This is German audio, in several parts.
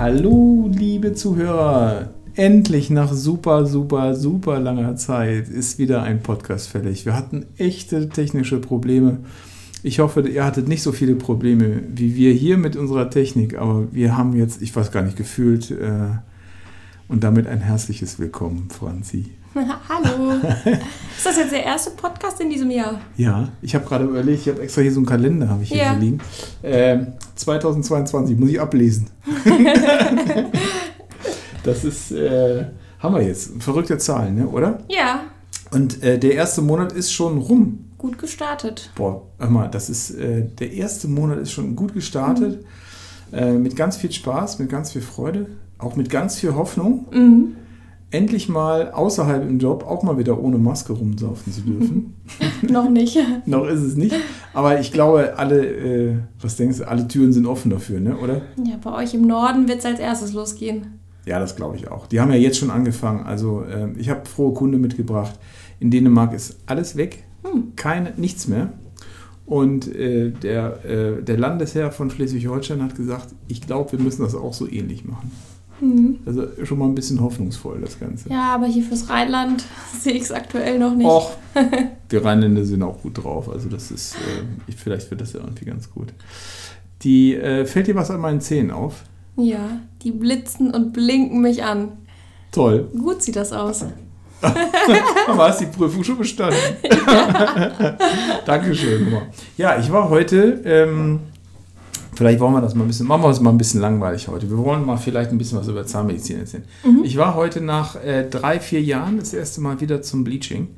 Hallo, liebe Zuhörer. Endlich nach super, super, super langer Zeit ist wieder ein Podcast fällig. Wir hatten echte technische Probleme. Ich hoffe, ihr hattet nicht so viele Probleme wie wir hier mit unserer Technik, aber wir haben jetzt, ich weiß gar nicht, gefühlt äh, und damit ein herzliches Willkommen, Franzi. Hallo. Ist das jetzt der erste Podcast in diesem Jahr? Ja, ich habe gerade überlegt, ich habe extra hier so einen Kalender, habe ich hier Ja. liegen. Ähm, 2022 muss ich ablesen. das ist, äh, haben wir jetzt. Verrückte Zahlen, ne? oder? Ja, Und äh, der erste Monat ist schon rum. gut gestartet. Boah, hör mal, das ist, äh, der erste Monat ist schon gut gestartet. Äh, mit ganz viel Spaß, mit ganz viel Freude, auch mit ganz viel Hoffnung. Mhm. Endlich mal außerhalb im Job auch mal wieder ohne Maske rumsaufen zu dürfen. Noch nicht. Noch ist es nicht. Aber ich glaube, alle, äh, was denkst du, alle Türen sind offen dafür, ne? oder? Ja, bei euch im Norden wird es als erstes losgehen. Ja, das glaube ich auch. Die haben ja jetzt schon angefangen. Also ähm, ich habe frohe Kunde mitgebracht. In Dänemark ist alles weg, keine, nichts mehr. Und äh, der, äh, der Landesherr von Schleswig-Holstein hat gesagt, ich glaube, wir müssen das auch so ähnlich machen. Also schon mal ein bisschen hoffnungsvoll, das Ganze. Ja, aber hier fürs Rheinland sehe ich es aktuell noch nicht. Och, wir Rheinländer sind auch gut drauf. Also das ist, äh, ich, vielleicht wird das ja irgendwie ganz gut. Die, äh, fällt dir was an meinen Zähnen auf? Ja, die blitzen und blinken mich an. Toll. Gut sieht das aus. Aber hast die Prüfung schon bestanden. Dankeschön. Guck mal. Ja, ich war heute, ähm, vielleicht wollen wir das mal ein bisschen, machen wir uns mal ein bisschen langweilig heute. Wir wollen mal vielleicht ein bisschen was über Zahnmedizin erzählen. Ich war heute nach äh, drei, vier Jahren das erste Mal wieder zum Bleaching.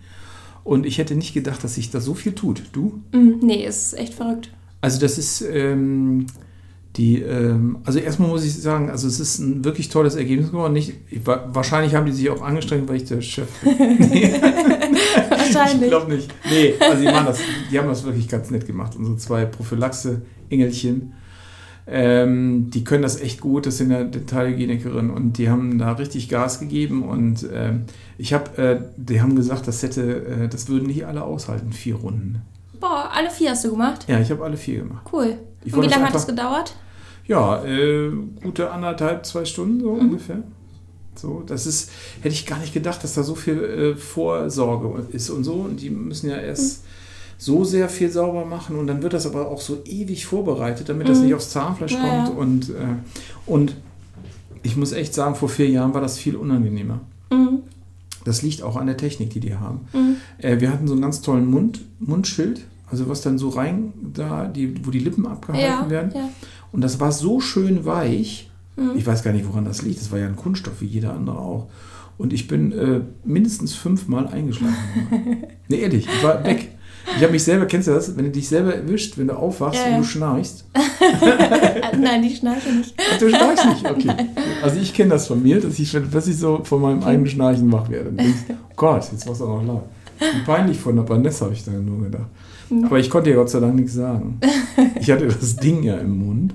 Und ich hätte nicht gedacht, dass sich da so viel tut. Du? Mhm, nee, ist echt verrückt. Also das ist ähm, die, ähm, also erstmal muss ich sagen, also es ist ein wirklich tolles Ergebnis geworden. Nicht, ich, wa- wahrscheinlich haben die sich auch angestrengt, weil ich der Chef bin. Ich Wahrscheinlich. glaube nicht. Nee, also die, machen das, die haben das wirklich ganz nett gemacht. Unsere zwei Prophylaxe-Engelchen. Ähm, die können das echt gut, das sind ja Dentalhygienikerin und die haben da richtig Gas gegeben und ähm, ich habe, äh, die haben gesagt, das hätte, äh, das würden nicht alle aushalten, vier Runden. Boah, alle vier hast du gemacht? Ja, ich habe alle vier gemacht. Cool. Ich und wie lange hat das gedauert? Ja, äh, gute anderthalb, zwei Stunden so ungefähr. So, das ist, hätte ich gar nicht gedacht, dass da so viel äh, Vorsorge ist und so. Und die müssen ja erst so sehr viel sauber machen und dann wird das aber auch so ewig vorbereitet, damit das nicht aufs Zahnfleisch Ja, kommt. Und, äh, und ich muss echt sagen, vor vier Jahren war das viel unangenehmer. Mhm. Das liegt auch an der Technik, die die haben. Äh, wir hatten so einen ganz tollen Mund, Mundschild, also was dann so rein da, die, wo die Lippen abgehalten Ja, werden. ja. Und das war so schön weich. Ich weiß gar nicht, woran das liegt. Das war ja ein Kunststoff, wie jeder andere auch. Und ich bin äh, mindestens fünfmal eingeschlafen. nee, ehrlich, ich war weg. Ich habe mich selber, kennst du das? Wenn du dich selber erwischt, wenn du aufwachst Ja, und du schnarchst. Nein, die schnarche nicht. Ach, Du schnarchst nicht, okay. Also ich kenne das von mir, dass ich, dass ich so von meinem eigenen Schnarchen wach werde. Denkst, oh Gott, jetzt war es auch noch laut. Wie peinlich von der Vanessa, habe ich dann nur gedacht. Aber ich konnte ja Gott sei Dank nichts sagen. Ich hatte das Ding ja im Mund.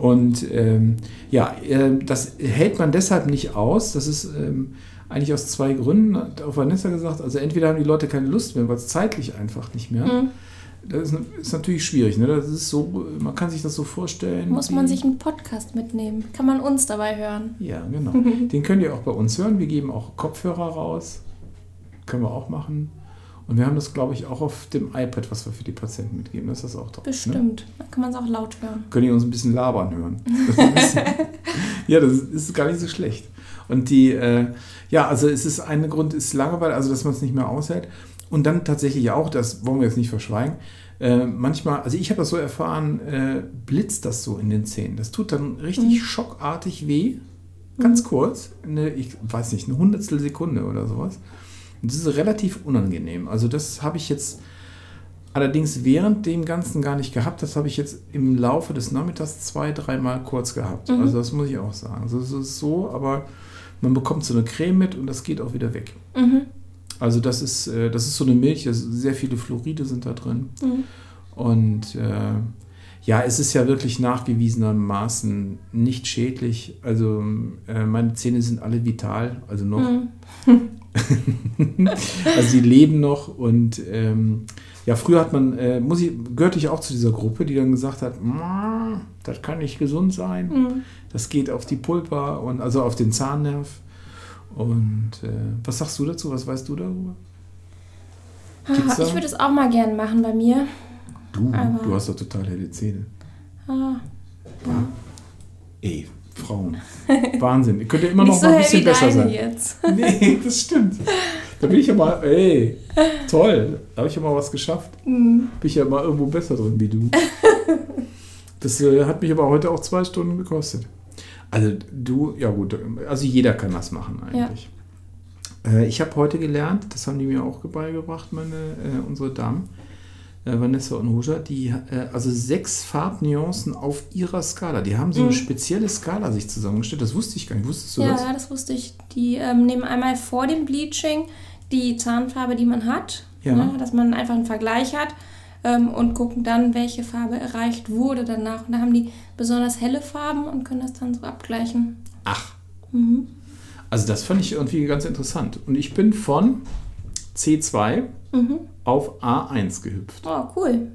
Und ähm, ja, äh, das hält man deshalb nicht aus. Das ist ähm, eigentlich aus zwei Gründen, hat auch Vanessa gesagt. Also entweder haben die Leute keine Lust mehr, weil es zeitlich einfach nicht mehr. Mhm. Das ist, ist natürlich schwierig. Ne? Das ist so, man kann sich das so vorstellen. Muss man sich einen Podcast mitnehmen? Kann man uns dabei hören? ja, genau. Den könnt ihr auch bei uns hören. Wir geben auch Kopfhörer raus. Können wir auch machen. Und wir haben das, glaube ich, auch auf dem iPad, was wir für die Patienten mitgeben. Das ist das auch drauf. Ne? Bestimmt. Dann kann man es auch laut hören. Könnt ihr uns ein bisschen labern hören. Das bisschen, ja, das ist gar nicht so schlecht. Und die, äh, ja, also es ist ein Grund, ist Langeweile, also dass man es nicht mehr aushält. Und dann tatsächlich auch, das wollen wir jetzt nicht verschweigen, äh, manchmal, also ich habe das so erfahren, äh, blitzt das so in den Zähnen. Das tut dann richtig schockartig weh, ganz kurz, eine, ich weiß nicht, eine Hundertstel Sekunde oder sowas. Und das ist relativ unangenehm. Also das habe ich jetzt allerdings während dem Ganzen gar nicht gehabt. Das habe ich jetzt im Laufe des Nachmittags zwei, dreimal kurz gehabt. Also das muss ich auch sagen. Also es ist so, aber man bekommt so eine Creme mit und das geht auch wieder weg. Mhm. Also das ist, äh, das ist so eine Milch, sehr viele Fluoride sind da drin. Mhm. Und äh, ja, es ist ja wirklich nachgewiesenermaßen nicht schädlich. Also äh, meine Zähne sind alle vital, also noch. Mhm. also die leben noch und ähm, ja, früher hat man, äh, muss ich, gehörte ich auch zu dieser Gruppe, die dann gesagt hat, "Ma, das kann nicht gesund sein, Mhm. das geht auf die Pulpa und also auf den Zahnnerv. Und äh, was sagst du dazu? Was weißt du darüber? Gibt's da- Ah, Ich würde es auch mal gern machen bei mir. Du, Aber- du hast doch total helle Zähne. Ah, Ey, Frauen. Wahnsinn. Ihr könnt ja immer noch so mal ein bisschen besser sein. jetzt. Nee, das stimmt. Da bin ich ja mal, ey, toll. Da habe ich ja mal was geschafft. Mhm. Bin ich ja mal irgendwo besser drin wie du. Das äh, hat mich aber heute auch zwei Stunden gekostet. Also du, ja gut, also jeder kann das machen eigentlich. Äh, ich habe heute gelernt, das haben die mir auch beigebracht, meine, äh, unsere Damen, Vanessa und Roja, die, äh, also sechs Farbnuancen auf ihrer Skala. Die haben so eine Mhm. spezielle Skala sich zusammengestellt. Das wusste ich gar nicht. Wusstest du Ja, das? ja, das wusste ich. Die ähm, nehmen einmal vor dem Bleaching die Zahnfarbe, die man hat, Ja. ne, dass man einfach einen Vergleich hat ähm, und gucken dann, welche Farbe erreicht wurde danach. Und da haben die besonders helle Farben und können das dann so abgleichen. Ach. Mhm. Also das fand ich irgendwie ganz interessant. Und ich bin von C2 Mhm. auf A1 gehüpft. Oh, cool.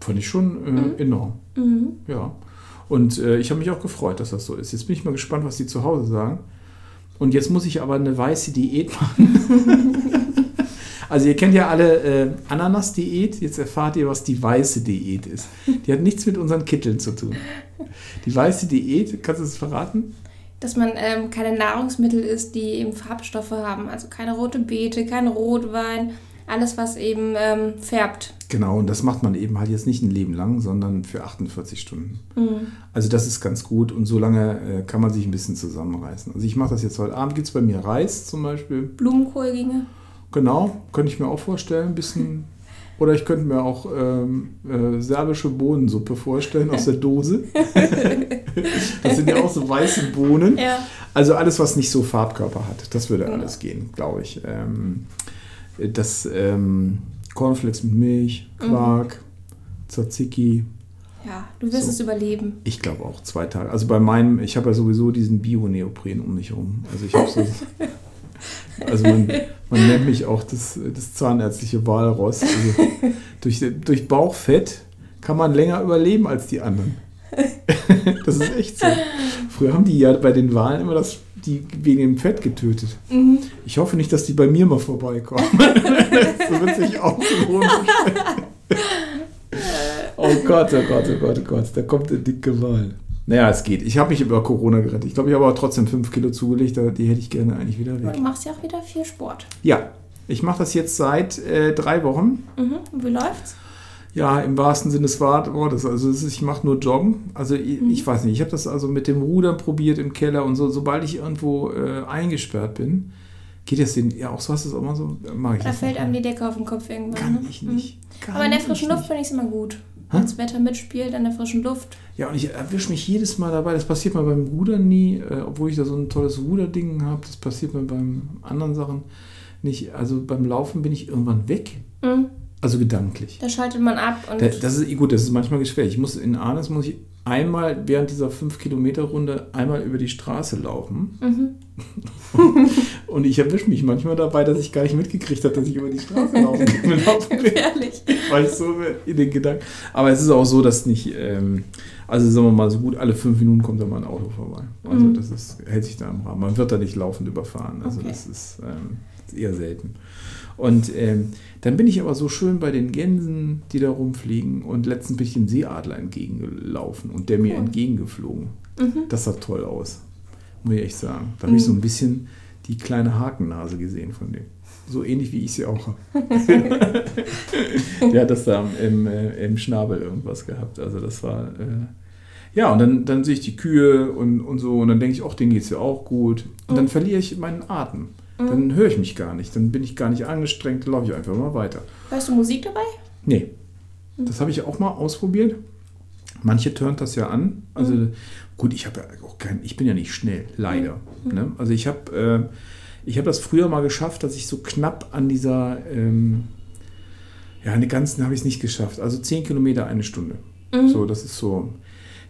Fand ich schon äh, enorm. Mhm. Ja. Und äh, ich habe mich auch gefreut, dass das so ist. Jetzt bin ich mal gespannt, was die zu Hause sagen. Und jetzt muss ich aber eine weiße Diät machen. also ihr kennt ja alle äh, Ananas-Diät. Jetzt erfahrt ihr, was die weiße Diät ist. Die hat nichts mit unseren Kitteln zu tun. Die weiße Diät, kannst du es verraten? Dass man ähm, keine Nahrungsmittel isst, die eben Farbstoffe haben. Also keine rote Beete, kein Rotwein. Alles, was eben ähm, färbt. Genau, und das macht man eben halt jetzt nicht ein Leben lang, sondern für 48 Stunden. Mhm. Also das ist ganz gut und so lange äh, kann man sich ein bisschen zusammenreißen. Also ich mache das jetzt heute Abend, gibt es bei mir Reis zum Beispiel. Blumenkohl ginge. Genau, könnte ich mir auch vorstellen, ein bisschen. Oder ich könnte mir auch ähm, äh, serbische Bohnensuppe vorstellen aus der Dose. das sind ja auch so weiße Bohnen. Ja. Also alles, was nicht so Farbkörper hat, das würde Ja. alles gehen, glaube ich. Ähm, das ähm, Cornflakes mit Milch, Quark, Tzatziki, Ja, du wirst So. es überleben. Ich glaube auch zwei Tage. Also bei meinem, ich habe ja sowieso diesen Bio-Neopren um mich herum. Also ich habe so. Also man, man nennt mich auch das, das zahnärztliche Walross. Also durch, durch Bauchfett kann man länger überleben als die anderen. Das ist echt so. Früher haben die ja bei den Wahlen immer das, die wegen dem Fett getötet. Mhm. Ich hoffe nicht, dass die bei mir mal vorbeikommen. so wird sich auch so Oh Gott, oh Gott, oh Gott, oh Gott, da kommt der dicke Wal. Naja, es geht. Ich habe mich über Corona gerettet. Ich glaube, ich habe aber trotzdem fünf Kilo zugelegt, die hätte ich gerne eigentlich wieder weg. du machst ja auch wieder viel Sport. Ja, ich mache das jetzt seit äh, drei Wochen. Mhm. Und wie läuft's? Ja, im wahrsten Sinne des Wortes. Also ich mache nur Joggen. Also ich, ich weiß nicht, ich habe das also mit dem Rudern probiert im Keller und so. Sobald ich irgendwo äh, eingesperrt bin, geht das den, ja auch so hast du es auch mal so, mag ich Da fällt einem die Decke auf den Kopf irgendwann. Kann ne? ich Mhm. nicht. Kann Aber in der frischen. Luft finde ich es immer gut. Wenn das Wetter mitspielt, in der frischen Luft. Ja, und ich erwische mich jedes Mal dabei. Das passiert mir beim Rudern nie, äh, obwohl ich da so ein tolles Ruderding habe. Das passiert mir beim anderen Sachen nicht. Also beim Laufen bin ich irgendwann weg. Mhm. Also gedanklich. Da schaltet man ab und Da, das ist gut, das ist manchmal gefährlich. Ich muss in Arnes muss ich einmal während dieser 5 Kilometer Runde einmal über die Straße laufen. Mhm. Und ich erwische mich manchmal dabei, dass ich gar nicht mitgekriegt habe, dass ich über die Straße laufen bin. gefährlich. War ich so in den Gedanken. Aber es ist auch so, dass nicht, ähm, also sagen wir mal, so gut alle fünf Minuten kommt da mal ein Auto vorbei. Also Mhm. das ist, hält sich da im Rahmen. Man wird da nicht laufend überfahren. Also Okay. das ist, ähm, ist eher selten. Und ähm, dann bin ich aber so schön bei den Gänsen, die da rumfliegen. Und letztens bin ich dem Seeadler entgegengelaufen und der mir Cool. entgegengeflogen. Mhm. Das sah toll aus, muss ich echt sagen. Da habe ich Mhm. so ein bisschen die kleine Hakennase gesehen von dem. So ähnlich wie ich sie auch habe. Der hat das da im, äh, im Schnabel irgendwas gehabt. Also das war. Äh, ja, und dann, dann sehe ich die Kühe und, und so und dann denke ich, ach, denen geht es ja auch gut. Und dann Mhm. verliere ich meinen Atem. Mhm. Dann höre ich mich gar nicht. Dann bin ich gar nicht angestrengt, laufe ich einfach mal weiter. Hörst du Musik dabei? Nee, das habe ich auch mal ausprobiert. Manche turnt das ja an. Also gut, ich habe ja auch kein, ich bin ja nicht schnell, leider. Ne? Also ich habe äh, ich habe das früher mal geschafft, dass ich so knapp an dieser, ähm, ja, den ganzen habe ich es nicht geschafft. Also 10 Kilometer eine Stunde. Mhm. So, das ist so.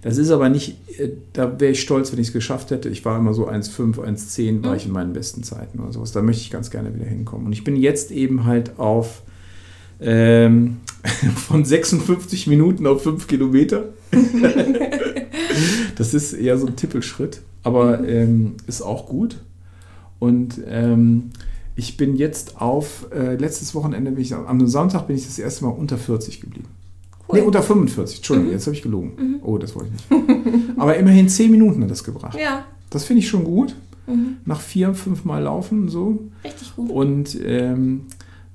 Das ist aber nicht, äh, da wäre ich stolz, wenn ich es geschafft hätte. Ich war immer so 1,5, 1,10 war Mhm. ich in meinen besten Zeiten oder sowas. Da möchte ich ganz gerne wieder hinkommen. Und ich bin jetzt eben halt auf ähm, von 56 Minuten auf 5 Kilometer. das ist eher so ein Tippelschritt, aber ähm, ist auch gut. Und ähm, ich bin jetzt auf, äh, letztes Wochenende bin ich, am Sonntag bin ich das erste Mal unter 40 geblieben. Cool. Nee, unter 45. Entschuldigung, jetzt habe ich gelogen. Oh, das wollte ich nicht. Aber immerhin 10 Minuten hat das gebracht. Ja, Das finde ich schon gut. mhm. Nach vier, fünf Mal laufen so. richtig gut. Und ähm,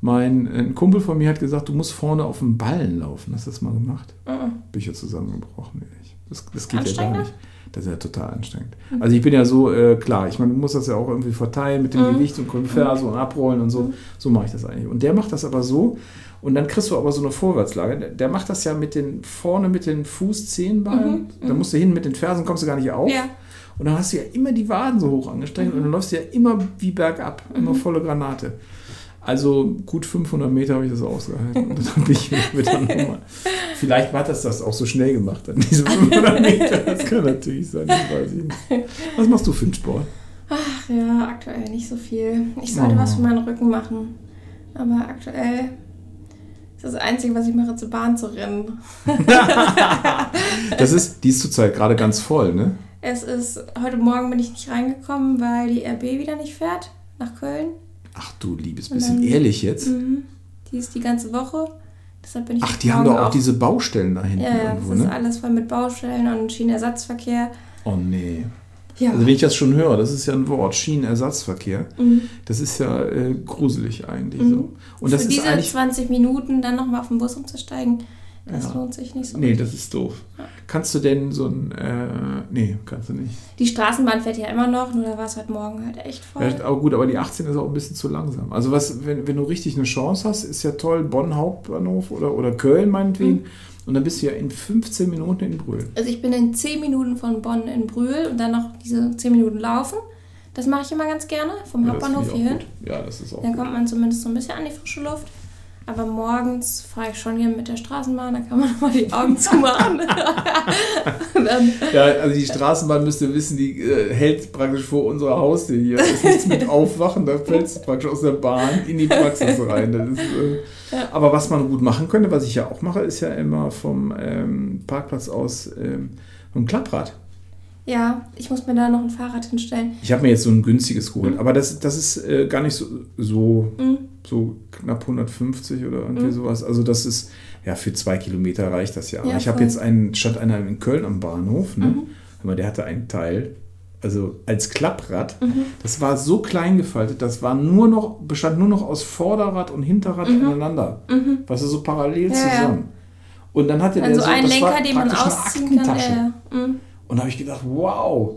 mein ein Kumpel von mir hat gesagt, du musst vorne auf dem Ballen laufen. Hast du das mal gemacht? Mhm. Bücher zusammengebrochen. ehrlich. Das, das geht ja gar nicht. Das ist ja total anstrengend. Also ich bin ja so, äh, klar, ich meine, du musst das ja auch irgendwie verteilen mit dem Mhm. Gewicht und Konverse und abrollen und so. So mache ich das eigentlich. Und der macht das aber so. Und dann kriegst du aber so eine Vorwärtslage. Der- Der macht das ja mit den vorne mit den Fußzehenballen. Da musst du hin mit den Fersen, kommst du gar nicht auf. Ja. Und dann hast du ja immer die Waden so hoch angestrengt und dann läufst du ja immer wie bergab, immer volle Granate. Also gut 500 Meter habe ich das ausgehalten. Und dann bin ich wieder nochmal. Vielleicht hat das das auch so schnell gemacht, dann diese 500 Meter. Das kann natürlich sein, das weiß ich nicht. Was machst du für einen Sport? Ach ja, aktuell nicht so viel. Ich sollte Oh. was für meinen Rücken machen. Aber aktuell ist das Einzige, was ich mache, zur Bahn zu rennen. Das ist, die ist zurzeit gerade ganz voll, ne? Es ist, heute Morgen bin ich nicht reingekommen, weil die RB wieder nicht fährt nach Köln. Ach du liebes bisschen ehrlich jetzt. Mhm. Die ist die ganze Woche. Deshalb bin ich Ach, die haben doch auch diese Baustellen da hinten Ja, ja, irgendwo, das ist ne? alles voll mit Baustellen und Schienenersatzverkehr. Oh nee. Ja. Also wenn ich das schon höre, das ist ja ein Wort, Schienenersatzverkehr. Mhm. Das ist ja äh, gruselig eigentlich Mhm. so. Und das Für ist diese eigentlich. 20 Minuten dann nochmal auf den Bus umzusteigen, das Ja. lohnt sich nicht so. Nee, das ist doof. Kannst du denn so ein. Äh, nee, kannst du nicht. Die Straßenbahn fährt ja immer noch, nur da war es heute Morgen halt echt voll. Ja, aber gut, aber die 18 ist auch ein bisschen zu langsam. Also was, wenn, wenn du richtig eine Chance hast, ist ja toll, Bonn Hauptbahnhof oder, oder Köln meinetwegen. Mhm. Und dann bist du ja in 15 Minuten in Brühl. Also ich bin in 10 Minuten von Bonn in Brühl und dann noch diese 10 Minuten laufen. Das mache ich immer ganz gerne, vom Ja, Hauptbahnhof hierhin. gut. Ja, das ist auch Dann gut. kommt man zumindest so ein bisschen an die frische Luft. Aber morgens fahre ich schon gerne mit der Straßenbahn, da kann man mal die Augen zumachen. Ja, also die Straßenbahn müsst ihr wissen, die äh, hält praktisch vor unserer Haustür hier. Da ist nichts mit Aufwachen, da fällst du praktisch aus der Bahn in die Praxis rein. Das ist, äh, Aber was man gut machen könnte, was ich ja auch mache, ist ja immer vom ähm, Parkplatz aus ähm, ein Klapprad. ja, ich muss mir da noch ein Fahrrad hinstellen. Ich habe mir jetzt so ein günstiges geholt, aber das, das ist äh, gar nicht so, so, Mhm. So knapp 150 oder irgendwie sowas. Also das ist, ja, für zwei Kilometer reicht das ja. Aber Ja, ich habe jetzt einen, statt einer in Köln am Bahnhof, ne, Mhm. Mal, der hatte einen Teil, also als Klapprad, Mhm. das war so klein gefaltet, das war nur noch, bestand nur noch aus Vorderrad und Hinterrad aneinander. Mhm. Weißt du, so parallel Ja, ja. zusammen. Und dann hatte Also der so, ein das war Lenker, den man ausziehen kann. Äh, mhm. Und da habe ich gedacht, wow.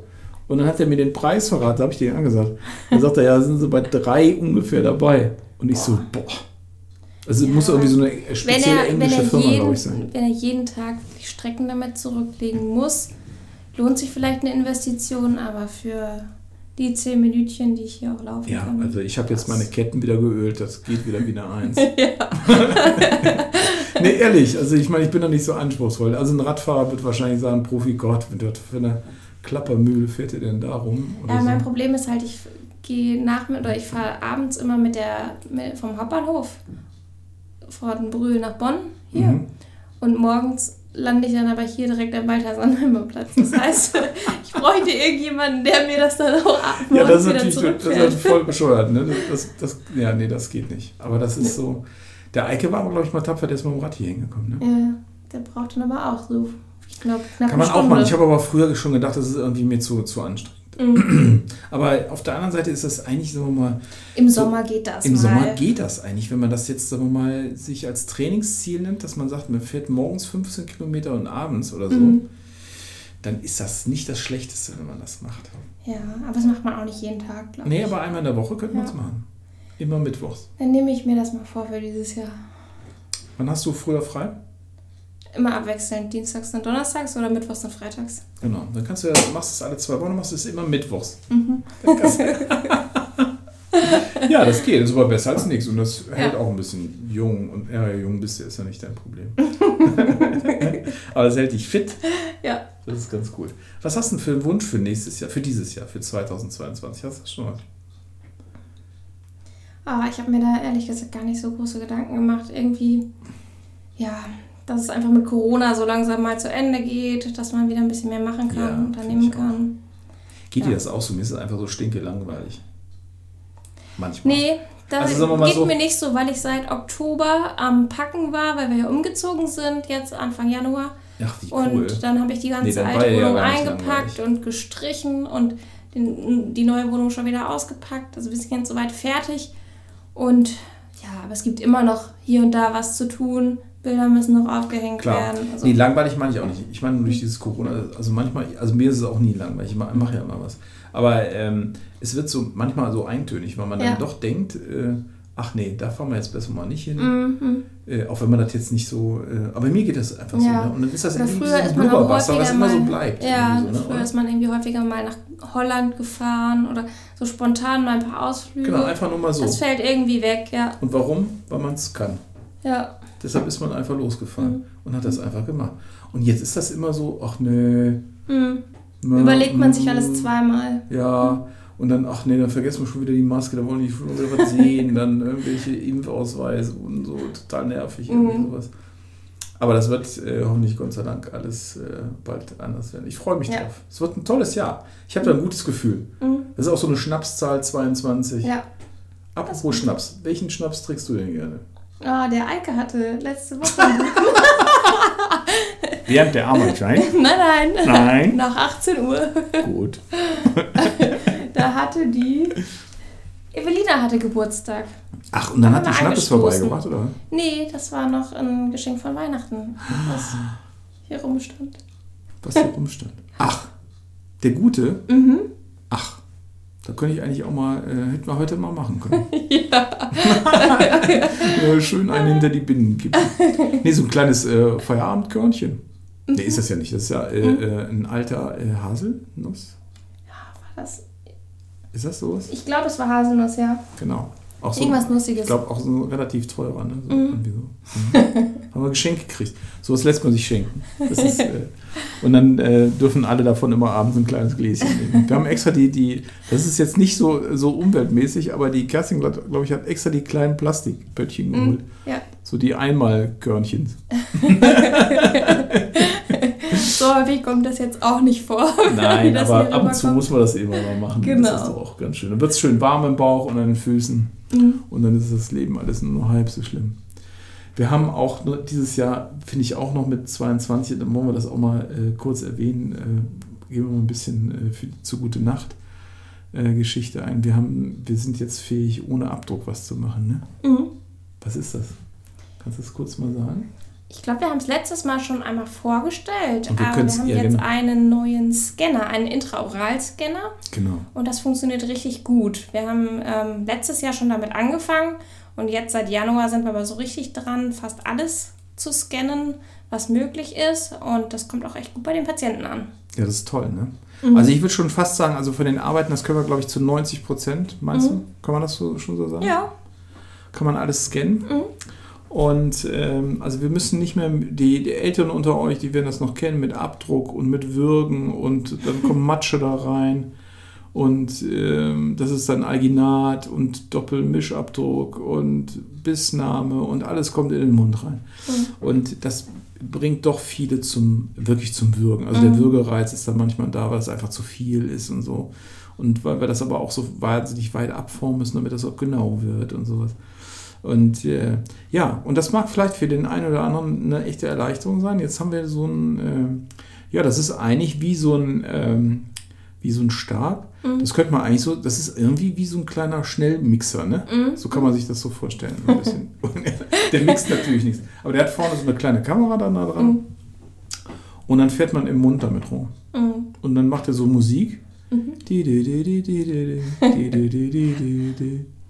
Und dann hat er mir den Preis verraten, da habe ich den angesagt. Dann sagt er, ja, sind sie bei drei ungefähr dabei. Und ich so, boah. Also muss irgendwie so eine spezielle er, englische Firma, jeden, glaube ich, sein. wenn er jeden Tag die Strecken damit zurücklegen muss, lohnt sich vielleicht eine Investition, aber für die 10 Minütchen, die ich hier auch laufen Ja, kann. also ich habe jetzt meine Ketten wieder geölt, das geht wieder wie eine Eins. nee, ehrlich, also ich meine, ich bin da nicht so anspruchsvoll. Also ein Radfahrer wird wahrscheinlich sagen, Profi Gott, mit was für eine Klappermühle fährt ihr denn da rum? Ja, mein so. Problem ist halt, ich gehe nach oder ich fahre abends immer mit der mit, vom Hauptbahnhof von Brühl nach Bonn hier Mhm. und morgens lande ich dann aber hier direkt am Balthasar Platz. Das heißt, ich bräuchte irgendjemanden, der mir das dann auch ab Ja, das ist natürlich das ist halt voll bescheuert. Ne? Das, das, ja, nee, das geht nicht. Aber das ist so. Der Eike war aber, glaube ich, mal tapfer, der ist mit dem Rad hier hingekommen. Ne? Ja, der braucht dann aber auch so, ich glaube, knapp Kann man auch machen. Ich habe aber früher schon gedacht, das ist irgendwie mir zu, zu anstrengend. Mhm. Aber auf der anderen Seite ist das eigentlich, sagen wir mal, Im so- Sommer geht das im mal. Sommer geht das eigentlich, wenn man das jetzt, sagen wir mal, sich als Trainingsziel nimmt, dass man sagt, man fährt morgens 15 Kilometer und abends oder so, Mhm. dann ist das nicht das Schlechteste, wenn man das macht. Ja, aber das macht man auch nicht jeden Tag, glaube Nee, ich. aber einmal in der Woche könnte man es Ja. machen. Immer mittwochs. Dann nehme ich mir das mal vor für dieses Jahr. Wann hast du früher frei? Immer abwechselnd, dienstags und donnerstags oder mittwochs und freitags. Genau, dann kannst du ja, machst es alle zwei Wochen, machst es immer mittwochs. Mhm. Ja, das geht, das ist aber besser als nichts und das hält Ja. auch ein bisschen jung und ja, jung bist du, ist ja nicht dein Problem. aber es hält dich fit Ja, Das ist ganz cool. Was hast du denn für einen Wunsch für nächstes Jahr, für dieses Jahr, für 2022? Hast du schon was? Aber ich habe mir da ehrlich gesagt gar nicht so große Gedanken gemacht. Irgendwie, ja, dass es einfach mit Corona so langsam mal zu Ende geht, dass man wieder ein bisschen mehr machen kann, Ja, unternehmen kann. Geht Ja. dir das auch so? Mir ist es einfach so stinke langweilig. Manchmal. Nee, das Also geht so- mir nicht so, weil ich seit Oktober am Packen war, weil wir ja umgezogen sind, jetzt Anfang Januar. Ach, wie cool. Und dann habe ich die ganze Nee, alte ja Wohnung nicht eingepackt und gestrichen und den, die neue Wohnung schon wieder ausgepackt. Also wir sind jetzt soweit fertig. Und ja, aber es gibt immer noch hier und da was zu tun. Bilder müssen noch aufgehängt Klar. werden. Also, Nee, langweilig meine ich auch nicht. Ich meine nur durch dieses Corona, also manchmal, also mir ist es auch nie langweilig, ich ma- mache ja immer was. Aber ähm, es wird so manchmal so eintönig, weil man Ja. dann doch denkt, äh, ach nee, da fahren wir jetzt besser mal nicht hin. Mhm. Äh, auch wenn man das jetzt nicht so, äh, aber mir geht das einfach Ja. so. Ne? Und dann ist das Oder irgendwie früher so ist man auch Blubberwasser, was immer mal, so bleibt. Ja, so, ne? früher Oder? ist man irgendwie häufiger mal nach Holland gefahren oder so spontan mal ein paar Ausflüge. Genau, einfach nur mal so. Das fällt irgendwie weg, ja. Und warum? Weil man es kann. Ja, Deshalb ist man einfach losgefahren Mhm. und hat das einfach gemacht. Und jetzt ist das immer so, ach nee. mhm. na, überlegt man sich mm, alles zweimal. Ja, und dann, ach nee, dann vergessen wir schon wieder die Maske, da wollen die schon wieder was sehen, dann irgendwelche Impfausweise und so, total nervig, irgendwie Mhm. sowas. Aber das wird äh, hoffentlich, Gott sei Dank, alles äh, bald anders werden. Ich freue mich Ja. drauf. Es wird ein tolles Jahr. Ich habe da ein gutes Gefühl. Mhm. Das ist auch so eine Schnapszahl 22. Ja. Apropos Schnaps. Welchen Schnaps trinkst du denn gerne? Ah, der Eike hatte letzte Woche. Während der Arbeit sein? nein, nein. Nein. Nach 18 Uhr. Gut. Da hatte die. Evelina hatte Geburtstag. Ach, und dann Da hat die Schnappes vorbeigebracht, oder? Nee, das war noch ein Geschenk von Weihnachten, was hier rumstand. Was hier rumstand. Ach, der Gute? Mhm. Ach, da könnte ich eigentlich auch mal, äh, hätten wir heute mal machen können. ja. Schön einen hinter die Binden geben. Nee, so ein kleines äh, Feierabendkörnchen. Nee, ist das ja nicht. Das ist ja äh, Mhm. ein alter äh, Haselnuss. War das? Ist das sowas? Ich glaube, es war Haselnuss, ja. Genau. Auch so, Irgendwas ich Lustiges. glaube auch so relativ teurer. Ne? So, irgendwie so. Mhm. Haben wir geschenkt gekriegt. Sowas lässt man sich schenken. Ist, äh, und dann äh, dürfen alle davon immer abends ein kleines Gläschen nehmen. Wir haben extra die, die das ist jetzt nicht so, so umweltmäßig, aber die Kerstin, glaube ich, hat extra die kleinen Plastikböttchen Mhm. geholt. Ja. So die Einmalkörnchen. So häufig kommt das jetzt auch nicht vor. Nein, aber ab und zu muss man das immer mal machen. Genau. Das ist doch auch ganz schön. Dann wird es schön warm im Bauch und an den Füßen. Mhm. Und dann ist das Leben alles nur noch halb so schlimm. Wir haben auch dieses Jahr, finde ich auch noch mit 22, dann wollen wir das auch mal äh, kurz erwähnen, äh, geben wir mal ein bisschen äh, für die zu gute Nacht äh, Geschichte ein. Wir, haben, wir sind jetzt fähig, ohne Abdruck was zu machen. Ne? Mhm. Was ist das? Kannst du das kurz mal sagen? Ich glaube, wir haben es letztes Mal schon einmal vorgestellt, wir aber wir können's- haben ja, jetzt genau. einen neuen Scanner, einen Intraoral-Scanner Genau. und das funktioniert richtig gut. Wir haben ähm, letztes Jahr schon damit angefangen und jetzt seit Januar sind wir aber so richtig dran, fast alles zu scannen, was möglich ist und das kommt auch echt gut bei den Patienten an. Ja, das ist toll, ne? Mhm. Also ich würde schon fast sagen, also von den Arbeiten, das können wir, glaube ich, zu 90 Prozent, meinst du? Kann man das so, schon so sagen? Mhm. Ja, Kann man alles scannen. Mhm. Und ähm, also wir müssen nicht mehr, die, die Älteren unter euch, die werden das noch kennen, mit Abdruck und mit Würgen und dann kommt Matsche da rein. Und ähm, das ist dann Alginat und Doppelmischabdruck und Bissname und alles kommt in den Mund rein. Mhm. Und das bringt doch viele zum, wirklich zum Würgen. Also der Mhm. Würgereiz ist dann manchmal da, weil es einfach zu viel ist und so. Und weil wir das aber auch so wahnsinnig weit abformen müssen, damit das auch genau wird und sowas. Und äh, ja, und das mag vielleicht für den einen oder anderen eine echte Erleichterung sein. Jetzt haben wir so ein, äh, ja, das ist eigentlich wie so ein, ähm, wie so ein Stab. Mhm. Das könnte man eigentlich so, das ist irgendwie wie so ein kleiner Schnellmixer, ne? Mhm. So kann man sich das so vorstellen. der mixt natürlich nichts. Aber der hat vorne so eine kleine Kamera dann da dran. Mhm. Und dann fährt man im Mund damit rum. Mhm. Und dann macht er so Musik. Mhm.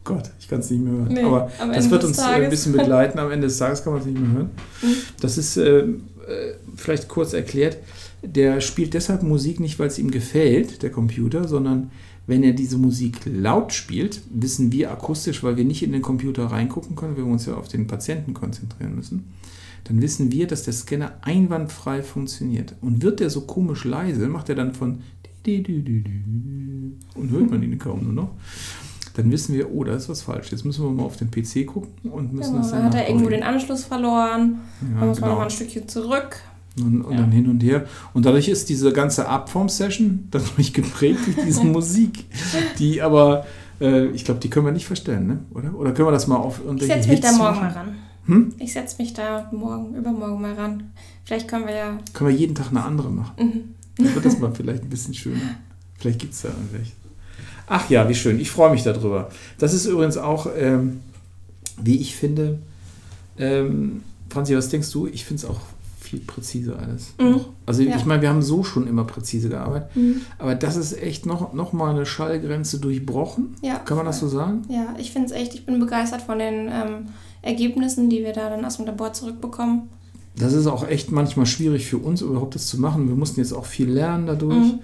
Gott, ich kann es nicht mehr hören. Nee, aber das wird uns äh, Tages. ein bisschen begleiten. Am Ende des Tages kann man es nicht mehr hören. Das ist äh, äh, vielleicht kurz erklärt. Der spielt deshalb Musik nicht, weil es ihm gefällt, der Computer, sondern wenn er diese Musik laut spielt, wissen wir akustisch, weil wir nicht in den Computer reingucken können, wir uns ja auf den Patienten konzentrieren müssen, dann wissen wir, dass der Scanner einwandfrei funktioniert. Und wird der so komisch leise, macht er dann von und hört man ihn kaum nur noch dann wissen wir, oh, da ist was falsch. Jetzt müssen wir mal auf den PC gucken und müssen Genau, das dann hat er irgendwo den Anschluss verloren. Ja, dann muss man genau. noch mal ein Stückchen zurück. Und, und Ja. dann hin und her. Und dadurch ist diese ganze Abform-Session dadurch geprägt durch diese Musik, die aber, äh, ich glaube, die können wir nicht verstellen, ne? oder? Oder können wir das mal auf Ich irgendwelche setze mich da morgen machen? mal ran. Hm? Ich setze mich da morgen, übermorgen mal ran. Vielleicht können wir ja. Können wir jeden Tag eine andere machen. Mhm. Dann wird das mal vielleicht ein bisschen schöner. Vielleicht gibt es da irgendwelche. Ach ja, wie schön. Ich freue mich darüber. Das ist übrigens auch, ähm, wie ich finde, ähm, Franzi, was denkst du? Ich finde es auch viel präziser alles. Mhm. Also Ja. ich meine, wir haben so schon immer präzise gearbeitet, Mhm. aber das ist echt noch, noch mal eine Schallgrenze durchbrochen. Ja, Kann man das so sagen? Ja, ich finde es echt, ich bin begeistert von den ähm, Ergebnissen, die wir da dann aus dem Labor zurückbekommen. Das ist auch echt manchmal schwierig für uns, überhaupt das zu machen. Wir mussten jetzt auch viel lernen dadurch. Mhm.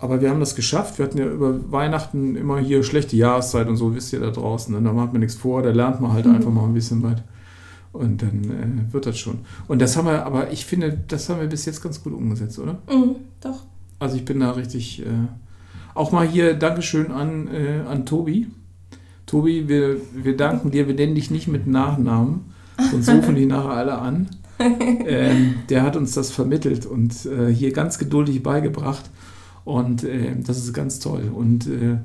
Aber wir haben das geschafft. Wir hatten ja über Weihnachten immer hier schlechte Jahreszeit und so, wisst ihr da draußen. Und da macht man nichts vor, da lernt man halt Mhm. einfach mal ein bisschen was. Und dann äh, wird das schon. Und das haben wir, aber ich finde, das haben wir bis jetzt ganz gut umgesetzt, oder? Mhm, doch. Also ich bin da richtig. Äh, auch mal hier Dankeschön an, äh, an Tobi. Tobi, wir, wir danken dir, wir nennen dich nicht mit Nachnamen, sonst rufen die nachher alle an. Ähm, der hat uns das vermittelt und äh, hier ganz geduldig beigebracht. Und äh, das ist ganz toll. Und äh,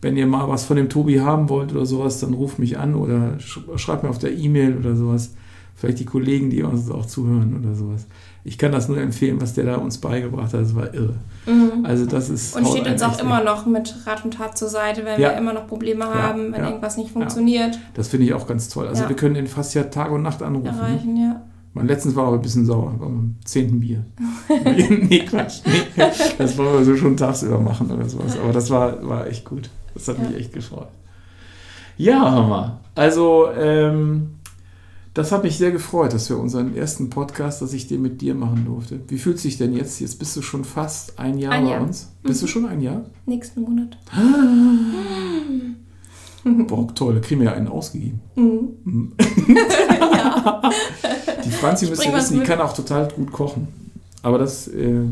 wenn ihr mal was von dem Tobi haben wollt oder sowas, dann ruft mich an oder sch schreibt mir auf der E-Mail oder sowas. Vielleicht die Kollegen, die uns auch zuhören oder sowas. Ich kann das nur empfehlen, was der da uns beigebracht hat. Das war irre. Mhm. Also das ist Und steht uns auch immer noch mit Rat und Tat zur Seite, wenn Ja. wir immer noch Probleme Ja, haben, wenn ja, irgendwas nicht funktioniert, Das finde ich auch ganz toll. Also wir können ihn fast ja Tag und Nacht anrufen. Ne? erreichen, ja. Mein letztens war aber ein bisschen sauer, beim zehnten Bier. nee, Quatsch. Nee. Das wollen wir so schon tagsüber machen oder sowas. Aber das war, war echt gut. Das hat Ja. mich echt gefreut. Ja, Hammer. Also, ähm, das hat mich sehr gefreut, dass wir unseren ersten Podcast, dass ich den mit dir machen durfte. Wie fühlt sich denn jetzt? Jetzt bist du schon fast ein Jahr Ein bei Jahr. uns. Bist du schon ein Jahr? Nächsten Monat. Boah, toll, da kriegen wir ja einen ausgegeben. Mhm. Die Franzi müsst ihr wissen, die kann auch total gut kochen. Aber das. Äh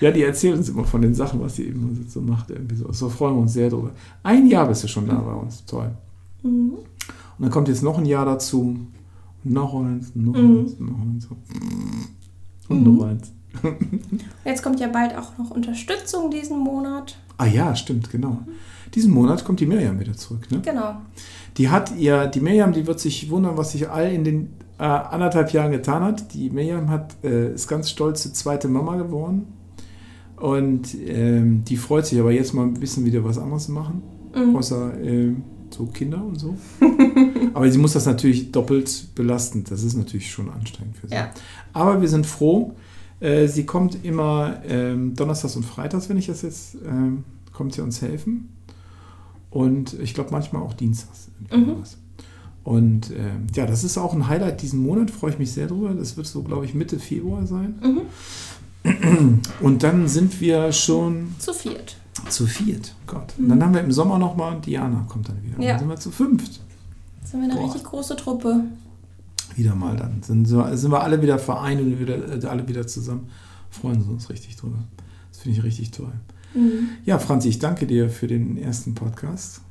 ja, die erzählt uns immer von den Sachen, was sie eben so macht. Irgendwie so. so freuen wir uns sehr drüber. Ein Jahr bist du schon da bei uns. Toll. Mhm. Und dann kommt jetzt noch ein Jahr dazu. Noch eins, noch Mhm. eins, noch eins. Und Mhm. noch eins. Jetzt kommt ja bald auch noch Unterstützung diesen Monat. Ah ja, stimmt, genau. Diesen Monat kommt die Miriam wieder zurück. Ne? Genau. Die hat ihr, die Miriam, die wird sich wundern, was sich all in den äh, anderthalb Jahren getan hat. Die Miriam hat, äh, ist ganz stolze zweite Mama geworden. Und ähm, die freut sich aber jetzt mal ein bisschen wieder was anderes zu machen, Mhm. außer ähm, so Kinder und so. aber sie muss das natürlich doppelt belastend. Das ist natürlich schon anstrengend für sie. Ja. Aber wir sind froh. Äh, sie kommt immer ähm, Donnerstags und Freitags, wenn ich das jetzt, ähm, kommt sie uns helfen. Und ich glaube manchmal auch Dienstags. Mhm. Und ähm, ja, das ist auch ein Highlight diesen Monat, freue ich mich sehr drüber. Das wird so, glaube ich, Mitte Februar sein. Mhm. Und dann sind wir schon Zu viert. zu viert. Gott. Und dann haben wir im Sommer nochmal, Diana kommt dann wieder. Mhm. Ja. Dann sind wir zu fünft. Jetzt sind wir eine Boah. richtig große Truppe. Wieder mal dann. Sind, sind wir alle wieder vereint und wieder, äh, alle wieder zusammen. Freuen wir uns richtig drüber. Das finde ich richtig toll. Mhm. Ja, Franzi, ich danke dir für den ersten Podcast.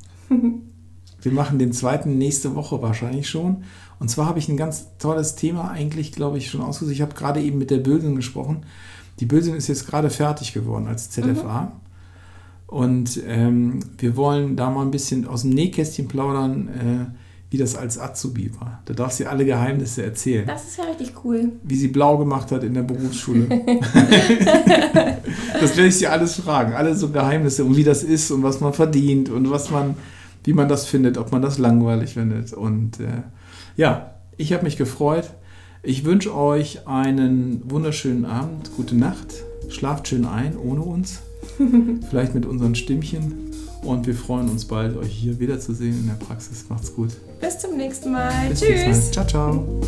Wir machen den zweiten nächste Woche wahrscheinlich schon. Und zwar habe ich ein ganz tolles Thema eigentlich, glaube ich, schon ausgesucht. Ich habe gerade eben mit der Bösin gesprochen. Die Bösin ist jetzt gerade fertig geworden als ZFA. Und ähm, wir wollen da mal ein bisschen aus dem Nähkästchen plaudern, äh, wie das als Azubi war. Da darf sie alle Geheimnisse erzählen Das ist ja richtig cool. wie sie blau gemacht hat in der Berufsschule. das werde ich sie alles fragen, alle so Geheimnisse und wie das ist und was man verdient und was man, wie man das findet, ob man das langweilig findet. Und äh, ja, ich habe mich gefreut. Ich wünsche euch einen wunderschönen Abend, gute Nacht, schlaft schön ein ohne uns, vielleicht mit unseren Stimmchen. Und wir freuen uns bald, euch hier wiederzusehen in der Praxis. Macht's gut. Bis zum nächsten Mal. Bis Tschüss. nächstes Mal. Ciao, ciao.